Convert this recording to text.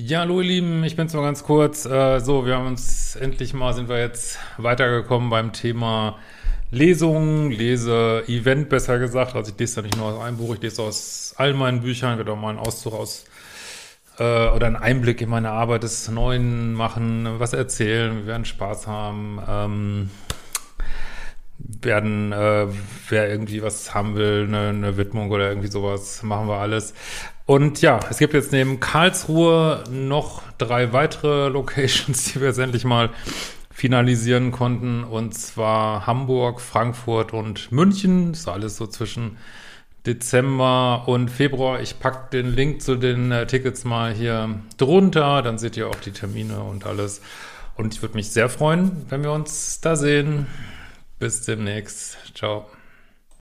Ja, hallo ihr Lieben, ich bin's mal ganz kurz. Äh, so, wir haben uns endlich mal, sind wir jetzt weitergekommen beim Thema Lesung, Lese-Event besser gesagt. Also ich lese da nicht nur aus einem Buch, ich lese aus all meinen Büchern, ich werde auch mal einen Auszug aus äh, oder einen Einblick in meine Arbeit des Neuen machen, was erzählen, wir werden Spaß haben. Ähm, werden, äh, wer irgendwie was haben will, eine, eine Widmung oder irgendwie sowas, machen wir alles. Und ja, es gibt jetzt neben Karlsruhe noch drei weitere Locations, die wir jetzt endlich mal finalisieren konnten. Und zwar Hamburg, Frankfurt und München. Das ist alles so zwischen Dezember und Februar. Ich packe den Link zu den äh, Tickets mal hier drunter. Dann seht ihr auch die Termine und alles. Und ich würde mich sehr freuen, wenn wir uns da sehen. Bis demnächst. Ciao.